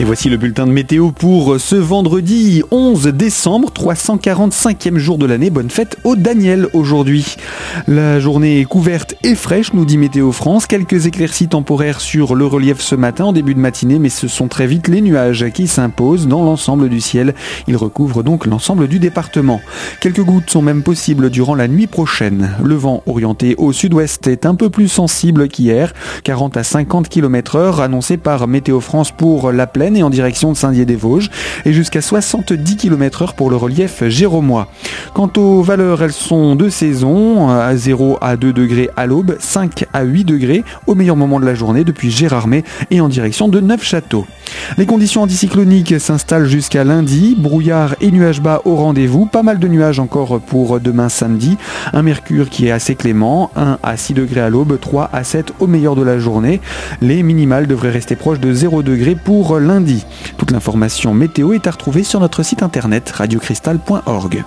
Et voici le bulletin de météo pour ce vendredi 11 décembre, 345e jour de l'année. Bonne fête au Daniel aujourd'hui. La journée est couverte et fraîche, nous dit Météo France. Quelques éclaircies temporaires sur le relief ce matin en début de matinée, mais ce sont très vite les nuages qui s'imposent dans l'ensemble du ciel. Ils recouvrent donc l'ensemble du département. Quelques gouttes sont même possibles durant la nuit prochaine. Le vent orienté au sud-ouest est un peu plus sensible qu'hier, 40 à 50 km heure annoncé par Météo France pour la plaine et en direction de Saint-Dié-des-Vosges et jusqu'à 70 km heure pour le relief géromois. Quant aux valeurs, elles sont de saison, à 0 à 2 degrés à l'aube, 5 à 8 degrés au meilleur moment de la journée depuis Gérardmer et en direction de Neufchâteau. Les conditions anticycloniques s'installent jusqu'à lundi, brouillard et nuages bas au rendez-vous, pas mal de nuages encore pour demain samedi, un mercure qui est assez clément, 1 à 6 degrés à l'aube, 3 à 7 au meilleur de la journée. Les minimales devraient rester proches de 0 degrés pour lundi. Toute l'information météo est à retrouver sur notre site internet radiocristal.org.